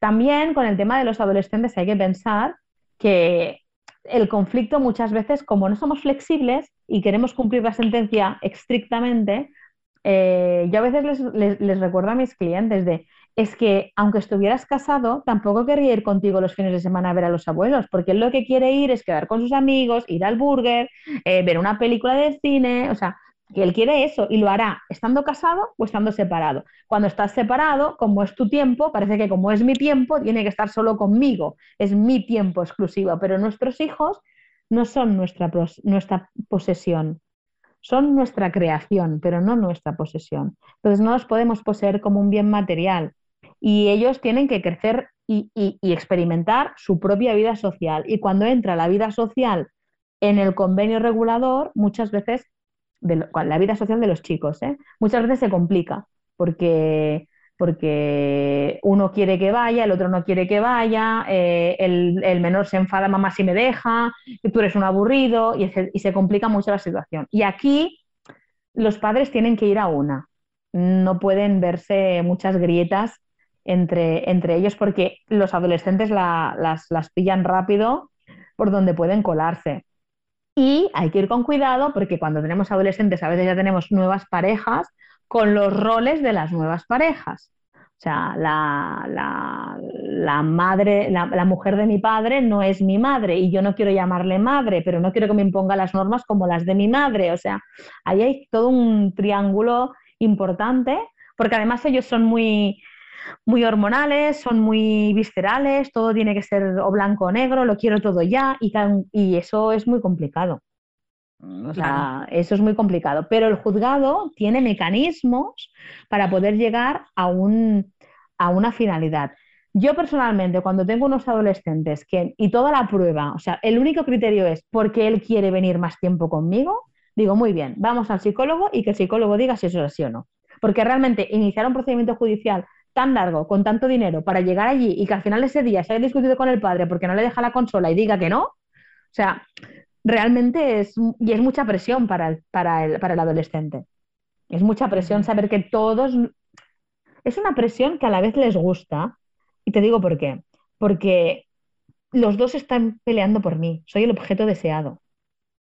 También con el tema de los adolescentes hay que pensar que el conflicto muchas veces, como no somos flexibles y queremos cumplir la sentencia estrictamente, eh, yo a veces les, les, recuerdo a mis clientes de, es que aunque estuvieras casado, tampoco querría ir contigo los fines de semana a ver a los abuelos, porque él lo que quiere ir es quedar con sus amigos, ir al burger, eh, ver una película de cine, o sea, que él quiere eso y lo hará estando casado o estando separado. Cuando estás separado, como es tu tiempo, parece que como es mi tiempo, tiene que estar solo conmigo, es mi tiempo exclusivo, pero nuestros hijos no son nuestra, nuestra posesión, son nuestra creación, pero no nuestra posesión. Entonces no los podemos poseer como un bien material y ellos tienen que crecer y, experimentar su propia vida social. Y cuando entra la vida social en el convenio regulador, muchas veces, la vida social de los chicos, ¿eh? muchas veces se complica porque, porque uno quiere que vaya, el otro no quiere que vaya, eh, el, menor se enfada, mamá si me deja, tú eres un aburrido y se complica mucho la situación. Y aquí los padres tienen que ir a una, no pueden verse muchas grietas entre, entre ellos porque los adolescentes las, las pillan rápido por donde pueden colarse. Y hay que ir con cuidado porque cuando tenemos adolescentes a veces ya tenemos nuevas parejas con los roles de las nuevas parejas. O sea, la, la, madre, la, la, mujer de mi padre no es mi madre y yo no quiero llamarle madre, pero no quiero que me imponga las normas como las de mi madre. O sea, ahí hay todo un triángulo importante, porque además ellos son muy, muy hormonales, son muy viscerales, todo tiene que ser o blanco o negro, lo quiero todo ya y, y eso es muy complicado. O sea, eso es muy complicado. Pero el juzgado tiene mecanismos para poder llegar a, un, a una finalidad. Yo personalmente, cuando tengo unos adolescentes que, y toda la prueba, o sea, el único criterio es porque él quiere venir más tiempo conmigo, digo, muy bien, vamos al psicólogo y que el psicólogo diga si eso es así o no. porque realmente iniciar un procedimiento judicial tan largo, con tanto dinero, para llegar allí y que al final ese día se haya discutido con el padre porque no le deja la consola y diga que no, o sea, realmente es, y es mucha presión para el, para el, para el adolescente. Es mucha presión saber que todos... Es una presión que a la vez les gusta. Y te digo por qué. Porque los dos están peleando por mí. Soy el objeto deseado.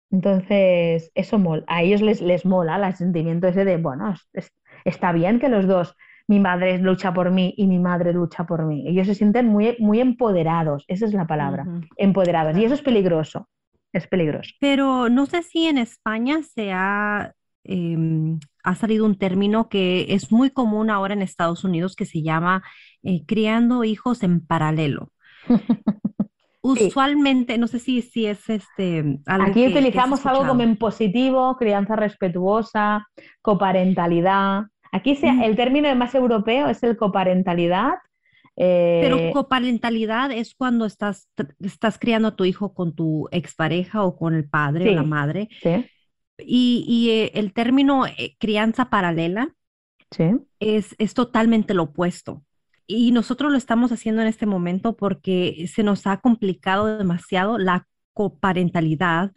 Entonces, eso mola. A ellos les, les mola el sentimiento ese de, bueno, está bien que los dos, mi madre lucha por mí y mi madre lucha por mí. Ellos se sienten muy, muy empoderados. Esa es la palabra. Empoderados. Y eso es peligroso es peligroso. Pero no sé si en España se ha, em, ha salido un término que es muy común ahora en Estados Unidos que se llama eh, criando hijos en paralelo. [laughs] Usualmente, no sé si, si es este. Aquí utilizamos algo como en positivo, crianza respetuosa, coparentalidad. Aquí sea, mm. el término más europeo es el coparentalidad pero eh, coparentalidad es cuando estás, estás criando a tu hijo con tu expareja o con el padre o la madre. Sí. Y, eh, el término eh, crianza paralela es, es totalmente lo opuesto. Y nosotros lo estamos haciendo en este momento porque se nos ha complicado demasiado la coparentalidad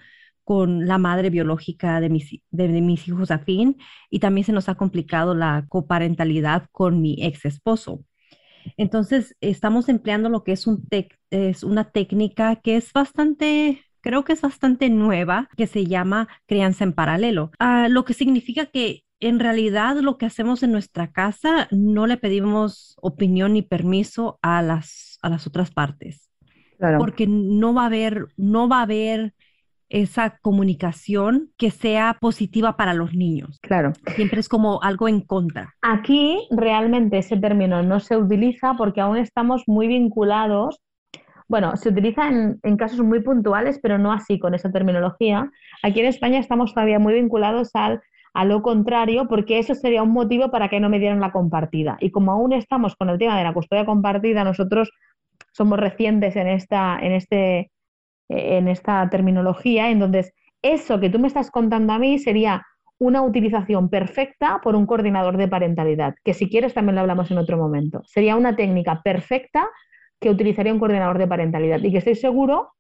con la madre biológica de mis, de mis hijos afín y también se nos ha complicado la coparentalidad con mi ex esposo. Entonces, estamos empleando lo que es, un es una técnica que es bastante creo que es bastante nueva, que se llama crianza en paralelo, ah, lo que significa que en realidad lo que hacemos en nuestra casa no le pedimos opinión ni permiso a las, a las otras partes, porque no va a haber, no va a haber esa comunicación que sea positiva para los niños. Claro. Siempre es como algo en contra. Aquí realmente ese término no se utiliza porque aún estamos muy vinculados. Bueno, se utiliza en, casos muy puntuales, pero no así con esa terminología. Aquí en España estamos todavía muy vinculados al, a lo contrario, porque eso sería un motivo para que no me dieran la compartida. Y como aún estamos con el tema de la custodia compartida, nosotros somos recientes en, esta, en este en esta terminología. Entonces, eso que tú me estás contando a mí sería una utilización perfecta por un coordinador de parentalidad, que si quieres también lo hablamos en otro momento. Sería una técnica perfecta que utilizaría un coordinador de parentalidad y que estoy seguro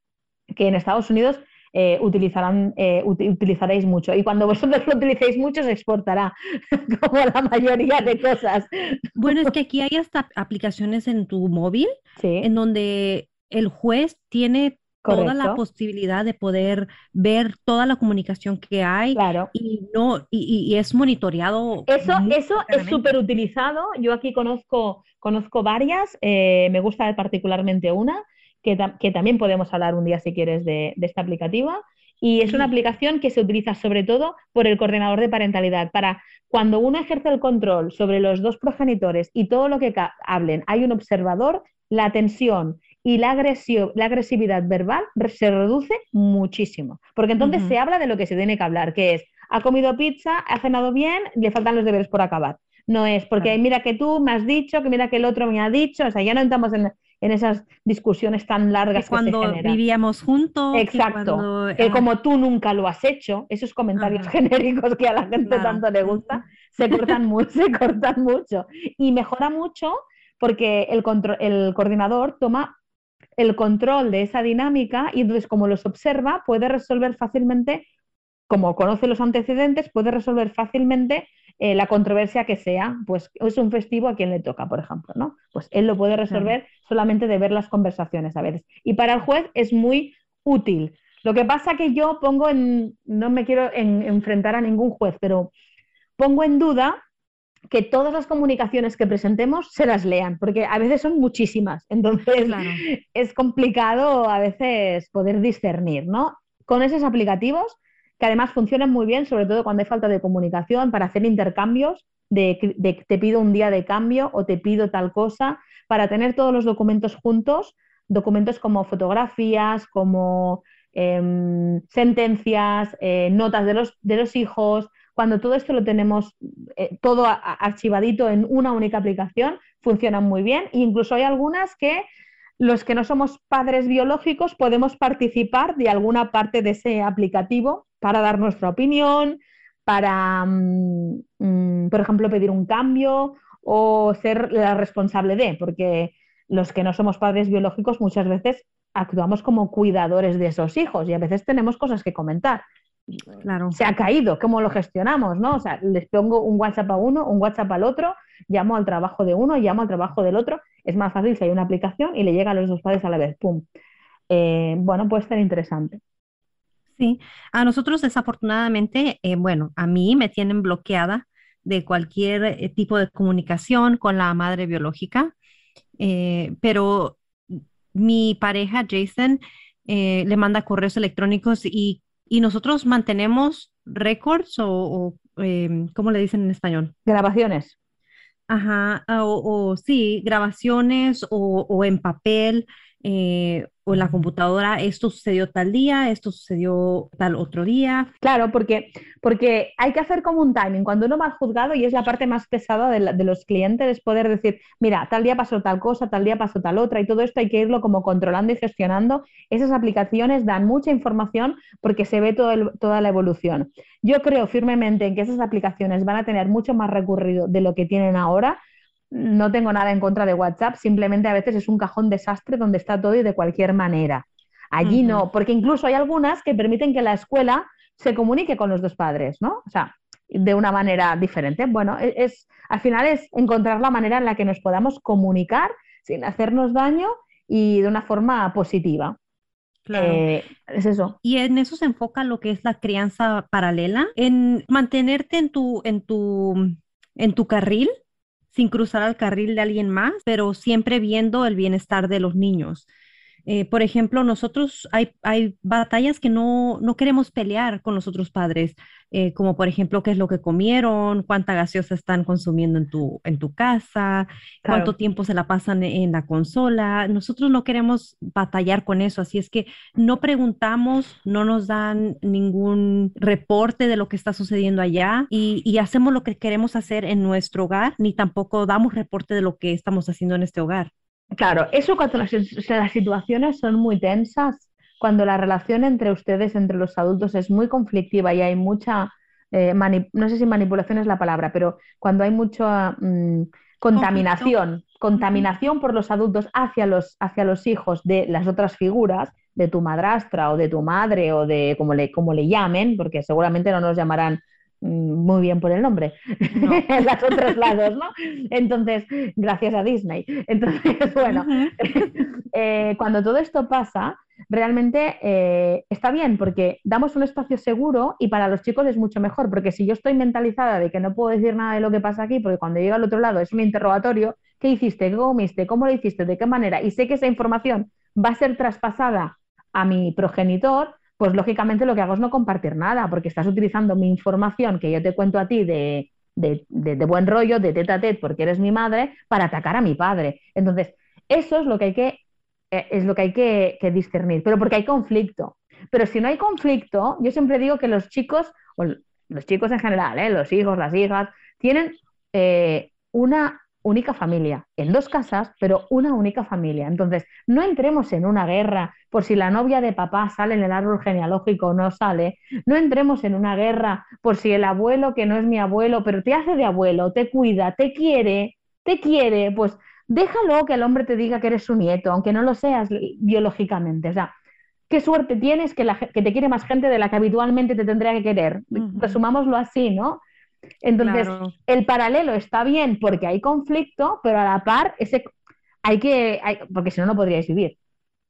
que en Estados Unidos eh, utilizarán, eh, utilizaréis mucho. Y cuando vosotros lo utilicéis mucho, se exportará, [laughs] como la mayoría de cosas. Bueno, es que aquí hay hasta aplicaciones en tu móvil en donde el juez tiene toda la posibilidad de poder ver toda la comunicación que hay claro. y no y, es monitoreado. Eso, eso es súper utilizado. Yo aquí conozco, conozco varias, eh, me gusta particularmente una, que, que, también podemos hablar un día si quieres de, esta aplicativa. Y es una aplicación que se utiliza sobre todo por el coordinador de parentalidad, para cuando uno ejerce el control sobre los dos progenitores y todo lo que hablen, hay un observador, la tensión y la, agresión, la agresividad verbal se reduce muchísimo. Porque entonces se habla de lo que se tiene que hablar, que es, ha comido pizza, ha cenado bien, le faltan los deberes por acabar. No es porque mira que tú me has dicho, que mira que el otro me ha dicho, o sea, ya no entramos en, esas discusiones tan largas que, cuando vivíamos juntos. Exacto. Que, como tú nunca lo has hecho, esos comentarios genéricos que a la gente tanto le gusta, se cortan, mucho, [laughs] se cortan mucho. Y mejora mucho porque el, el coordinador toma el control de esa dinámica y entonces como los observa puede resolver fácilmente, como conoce los antecedentes, puede resolver fácilmente eh, la controversia que sea, pues es un festivo a quien le toca, por ejemplo, ¿no? Pues él lo puede resolver solamente de ver las conversaciones a veces. Y para el juez es muy útil. Lo que pasa que yo pongo en, no me quiero enfrentar a ningún juez, pero pongo en duda que todas las comunicaciones que presentemos se las lean, porque a veces son muchísimas, entonces es complicado a veces poder discernir, ¿no? Con esos aplicativos, que además funcionan muy bien, sobre todo cuando hay falta de comunicación, para hacer intercambios, de, te pido un día de cambio o te pido tal cosa, para tener todos los documentos juntos, documentos como fotografías, como em, sentencias, eh, notas de los, de los hijos, cuando todo esto lo tenemos eh, todo archivadito en una única aplicación, funciona muy bien. Incluso hay algunas que los que no somos padres biológicos podemos participar de alguna parte de ese aplicativo para dar nuestra opinión, para, mm, mm, por ejemplo, pedir un cambio o ser la responsable de, porque los que no somos padres biológicos muchas veces actuamos como cuidadores de esos hijos y a veces tenemos cosas que comentar. Claro. Se ha caído, ¿cómo lo gestionamos? ¿no? O sea, les pongo un WhatsApp a uno, un WhatsApp al otro, llamo al trabajo de uno, llamo al trabajo del otro. Es más fácil si hay una aplicación y le llega a los dos padres a la vez. ¡Pum! Eh, bueno, puede ser interesante. Sí, a nosotros desafortunadamente, eh, bueno, a mí me tienen bloqueada de cualquier eh, tipo de comunicación con la madre biológica, pero mi pareja, Jason, le manda correos electrónicos y y nosotros mantenemos récords o, em, ¿cómo le dicen en español? Grabaciones. Ajá, o, sí, grabaciones o, en papel eh, o en la computadora, esto sucedió tal día, esto sucedió tal otro día. Claro, porque, porque hay que hacer como un timing. Cuando uno va al juzgado, y es la parte más pesada de, de, los clientes, es poder decir, mira, tal día pasó tal cosa, tal día pasó tal otra, y todo esto hay que irlo como controlando y gestionando. Esas aplicaciones dan mucha información porque se ve todo toda la evolución. Yo creo firmemente en que esas aplicaciones van a tener mucho más recurrido de lo que tienen ahora no tengo nada en contra de WhatsApp, simplemente a veces es un cajón desastre donde está todo y de cualquier manera. Allí no, porque incluso hay algunas que permiten que la escuela se comunique con los dos padres, ¿no? O sea, de una manera diferente. Bueno, e-, es, al final es encontrar la manera en la que nos podamos comunicar sin hacernos daño y de una forma positiva. Claro. Eh, es eso. Y en eso se enfoca lo que es la crianza paralela, en mantenerte en tu, en tu, en tu carril sin cruzar al carril de alguien más, pero siempre viendo el bienestar de los niños. Eh, por ejemplo, nosotros hay, hay batallas que no, no, queremos pelear con los otros padres, eh, como por ejemplo qué es lo que comieron, cuánta gaseosa están consumiendo en tu, en tu casa, cuánto tiempo se la pasan en la consola. Nosotros no queremos batallar con eso, así es que no preguntamos, no nos dan ningún reporte de lo que está sucediendo allá y, y hacemos lo que queremos hacer en nuestro hogar, ni tampoco damos reporte de lo que estamos haciendo en este hogar. Claro, eso cuando las, situaciones son muy tensas, cuando la relación entre ustedes, entre los adultos, es muy conflictiva y hay mucha, eh, no sé si manipulación es la palabra, pero cuando hay mucha mm, contaminación, contaminación por los adultos hacia los, hacia los hijos de las otras figuras, de tu madrastra o de tu madre o de como le, como le llamen, porque seguramente no nos llamarán muy bien por el nombre, [laughs] en los otros lados, ¿no? Entonces, gracias a Disney. Entonces, bueno, [laughs] eh, cuando todo esto pasa, realmente eh, está bien porque damos un espacio seguro y para los chicos es mucho mejor, porque si yo estoy mentalizada de que no puedo decir nada de lo que pasa aquí, porque cuando llega al otro lado es un interrogatorio, ¿qué hiciste? ¿Qué comiste? ¿Cómo lo hiciste? ¿De qué manera? Y sé que esa información va a ser traspasada a mi progenitor, pues lógicamente lo que hago es no compartir nada, porque estás utilizando mi información que yo te cuento a ti de, buen rollo, de tete a tete, porque eres mi madre, para atacar a mi padre. Entonces, eso es lo que hay que, eh, es lo que, hay que, discernir, pero porque hay conflicto. Pero si no hay conflicto, yo siempre digo que los chicos, o los chicos en general, ¿eh? los hijos, las hijas, tienen eh, una única familia, en dos casas, pero una única familia. Entonces, no entremos en una guerra por si la novia de papá sale en el árbol genealógico o no sale, no entremos en una guerra por si el abuelo que no es mi abuelo, pero te hace de abuelo, te cuida, te quiere, te quiere, pues déjalo que el hombre te diga que eres su nieto, aunque no lo seas biológicamente. O sea, qué suerte tienes que, la, que te quiere más gente de la que habitualmente te tendría que querer. Resumámoslo así, ¿no? Entonces, el paralelo está bien porque hay conflicto, pero a la par, ese, hay que, porque si no, no podríais vivir.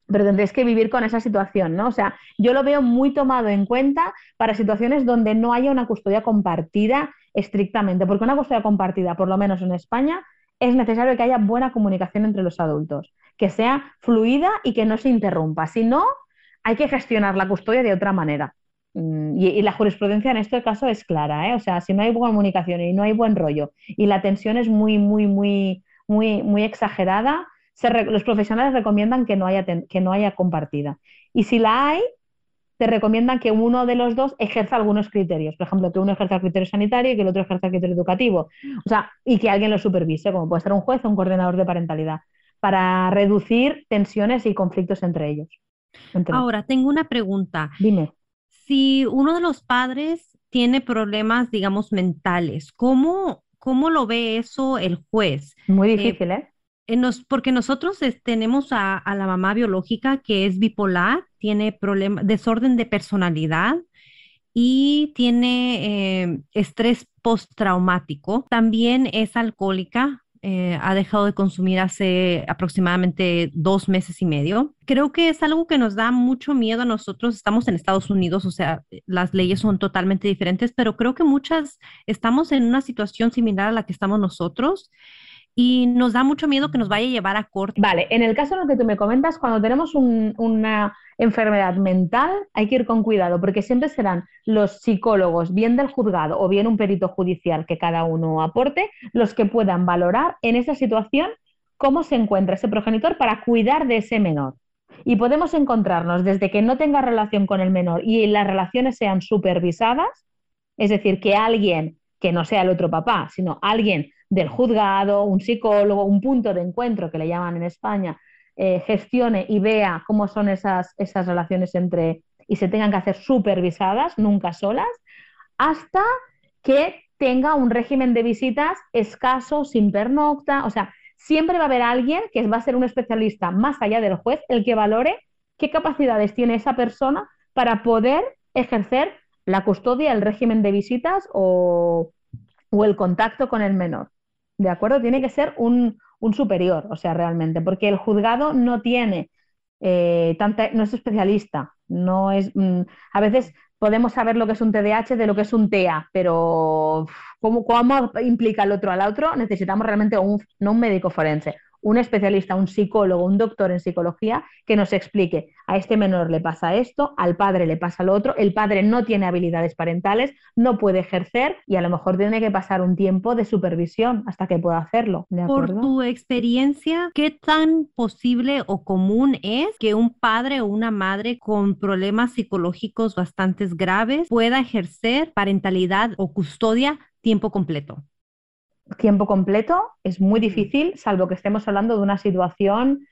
Pero tendréis que vivir con esa situación, ¿no? O sea, yo lo veo muy tomado en cuenta para situaciones donde no haya una custodia compartida estrictamente, porque una custodia compartida, por lo menos en España, es necesario que haya buena comunicación entre los adultos, que sea fluida y que no se interrumpa. Si no, hay que gestionar la custodia de otra manera. Mm, y, la jurisprudencia en este caso es clara, ¿eh? O sea, si no hay comunicación y no hay buen rollo y la tensión es muy, muy, muy, muy, muy exagerada, los profesionales recomiendan que no, haya que no haya compartida. Y si la hay, te recomiendan que uno de los dos ejerza algunos criterios. Por ejemplo, que uno ejerza el criterio sanitario y que el otro ejerza el criterio educativo. O sea, y que alguien lo supervise, como puede ser un juez o un coordinador de parentalidad, para reducir tensiones y conflictos entre ellos. Ahora, tengo una pregunta. Dime si uno de los padres tiene problemas, digamos, mentales. ¿Cómo, cómo lo ve eso el juez? Muy difícil, ¿eh? Nos, porque nosotros tenemos a, la mamá biológica que es bipolar, tiene problema, desorden de personalidad y tiene eh, estrés postraumático. También es alcohólica, eh, ha dejado de consumir hace aproximadamente dos meses y medio. Creo que es algo que nos da mucho miedo a nosotros. Estamos en Estados Unidos, o sea, las leyes son totalmente diferentes, pero creo que muchas estamos en una situación similar a la que estamos nosotros y nos da mucho miedo que nos vaya a llevar a corte. Vale, en el caso en el que tú me comentas, cuando tenemos una enfermedad mental, hay que ir con cuidado, porque siempre serán los psicólogos, bien del juzgado o bien un perito judicial que cada uno aporte, los que puedan valorar en esa situación cómo se encuentra ese progenitor para cuidar de ese menor. Y podemos encontrarnos desde que no tenga relación con el menor y las relaciones sean supervisadas, es decir, que alguien que no sea el otro papá, sino alguien del juzgado, un psicólogo, un punto de encuentro que le llaman en España, eh, gestione y vea cómo son esas, esas relaciones entre y se tengan que hacer supervisadas, nunca solas, hasta que tenga un régimen de visitas escaso, sin pernocta, o sea, siempre va a haber alguien que va a ser un especialista más allá del juez, el que valore qué capacidades tiene esa persona para poder ejercer la custodia, el régimen de visitas o, o el contacto con el menor. ¿De acuerdo? Tiene que ser un, superior, o sea, realmente, porque el juzgado no tiene eh, tanta, no es especialista, no es, mm, a veces podemos saber lo que es un TDAH de lo que es un TEA, pero ¿cómo, cómo implica el otro al otro? Necesitamos realmente un, no un médico forense, un especialista, un psicólogo, un doctor en psicología que nos explique, a este menor le pasa esto, al padre le pasa lo otro, el padre no tiene habilidades parentales, no puede ejercer y a lo mejor tiene que pasar un tiempo de supervisión hasta que pueda hacerlo. Por tu experiencia, ¿qué tan posible o común es que un padre o una madre con problemas psicológicos bastante graves pueda ejercer parentalidad o custodia tiempo completo? tiempo completo es muy difícil, salvo que estemos hablando de una situación,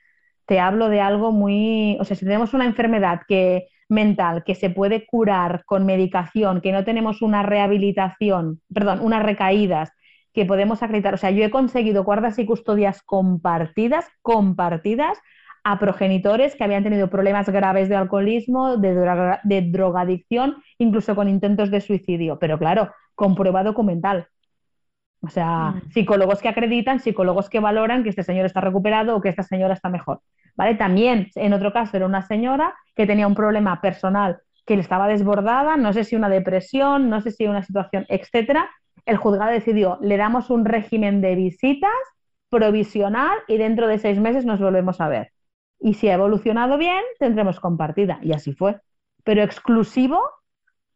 te hablo de algo muy, o sea, si tenemos una enfermedad que mental que se puede curar con medicación, que no tenemos una rehabilitación, perdón, unas recaídas que podemos acreditar, o sea, yo he conseguido guardas y custodias compartidas, compartidas a progenitores que habían tenido problemas graves de alcoholismo, de, de drogadicción, incluso con intentos de suicidio, pero claro, con prueba documental. O sea, mm. psicólogos que acreditan, psicólogos que valoran que este señor está recuperado o que esta señora está mejor. ¿Vale? También, en otro caso, era una señora que tenía un problema personal que le estaba desbordada, no sé si una depresión, no sé si una situación, etcétera. El juzgado decidió, le damos un régimen de visitas provisional y dentro de seis meses nos volvemos a ver. Y si ha evolucionado bien, tendremos compartida. Y así fue. Pero exclusivo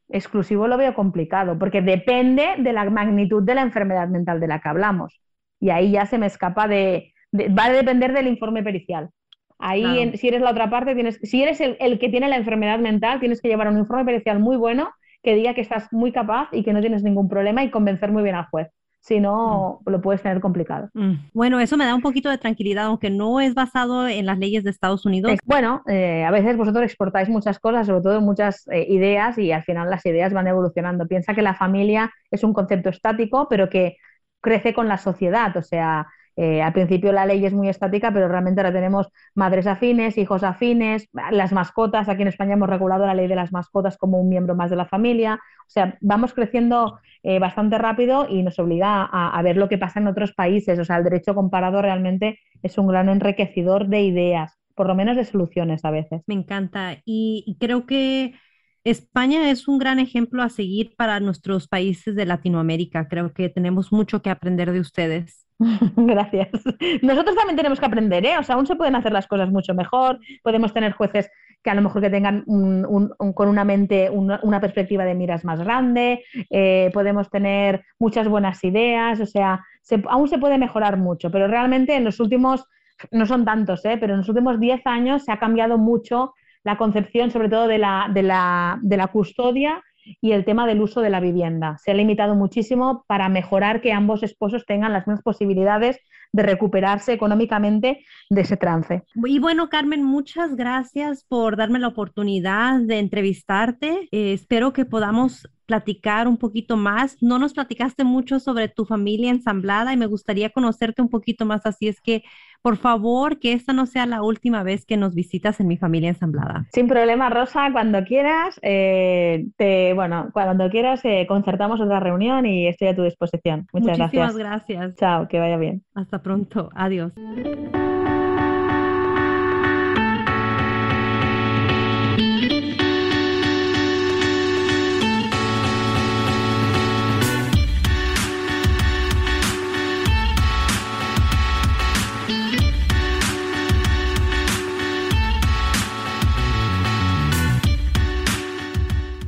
exclusivo lo veo complicado, porque depende de la magnitud de la enfermedad mental de la que hablamos. Y ahí ya se me escapa de, va a depender del informe pericial. Ahí, si eres la otra parte, tienes, si eres el, el, que tiene la enfermedad mental, tienes que llevar un informe pericial muy bueno que diga que estás muy capaz y que no tienes ningún problema y convencer muy bien al juez si no mm. lo puedes tener complicado. Mm. Bueno, eso me da un poquito de tranquilidad, aunque no es basado en las leyes de Estados Unidos. bueno, eh, a veces vosotros exportáis muchas cosas, sobre todo muchas eh, ideas, y al final las ideas van evolucionando. Piensa que la familia es un concepto estático, pero que crece con la sociedad, o sea, eh, al principio la ley es muy estática, pero realmente ahora tenemos madres afines, hijos afines, las mascotas. Aquí en España hemos regulado la ley de las mascotas como un miembro más de la familia. O sea, vamos creciendo eh, bastante rápido y nos obliga a, ver lo que pasa en otros países. O sea, el derecho comparado realmente es un gran enriquecedor de ideas, por lo menos de soluciones a veces. Me encanta. y creo que España es un gran ejemplo a seguir para nuestros países de Latinoamérica. Creo que tenemos mucho que aprender de ustedes. [laughs] Gracias. Nosotros también tenemos que aprender, ¿eh? O sea, aún se pueden hacer las cosas mucho mejor, podemos tener jueces que a lo mejor que tengan con una mente, una, perspectiva de miras más grande, eh, podemos tener muchas buenas ideas, o sea, aún se puede mejorar mucho, pero realmente en los últimos, no son tantos, ¿eh? pero en los últimos 10 años se ha cambiado mucho la concepción, sobre todo de la, de la, de la custodia y el tema del uso de la vivienda. Se ha limitado muchísimo para mejorar que ambos esposos tengan las mismas posibilidades de recuperarse económicamente de ese trance. Y bueno, Carmen, muchas gracias por darme la oportunidad de entrevistarte. Eh, espero que podamos platicar un poquito más. No nos platicaste mucho sobre tu familia ensamblada y me gustaría conocerte un poquito más, así es que por favor, que esta no sea la última vez que nos visitas en mi familia ensamblada. Sin problema, Rosa, cuando quieras, eh, te, bueno, cuando quieras eh, concertamos otra reunión y estoy a tu disposición. Muchas Muchísimas gracias. gracias. Chao, que vaya bien. Hasta pronto. Adiós.